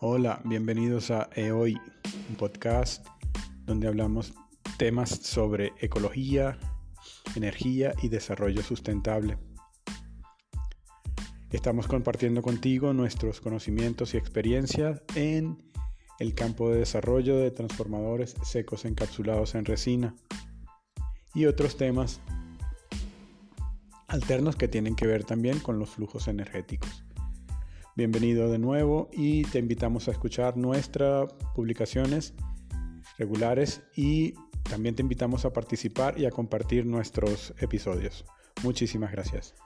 Hola, bienvenidos a EOI, un podcast donde hablamos temas sobre ecología, energía y desarrollo sustentable. Estamos compartiendo contigo nuestros conocimientos y experiencias en el campo de desarrollo de transformadores secos encapsulados en resina y otros temas alternos que tienen que ver también con los flujos energéticos. Bienvenido de nuevo y te invitamos a escuchar nuestras publicaciones regulares y también te invitamos a participar y a compartir nuestros episodios. Muchísimas gracias.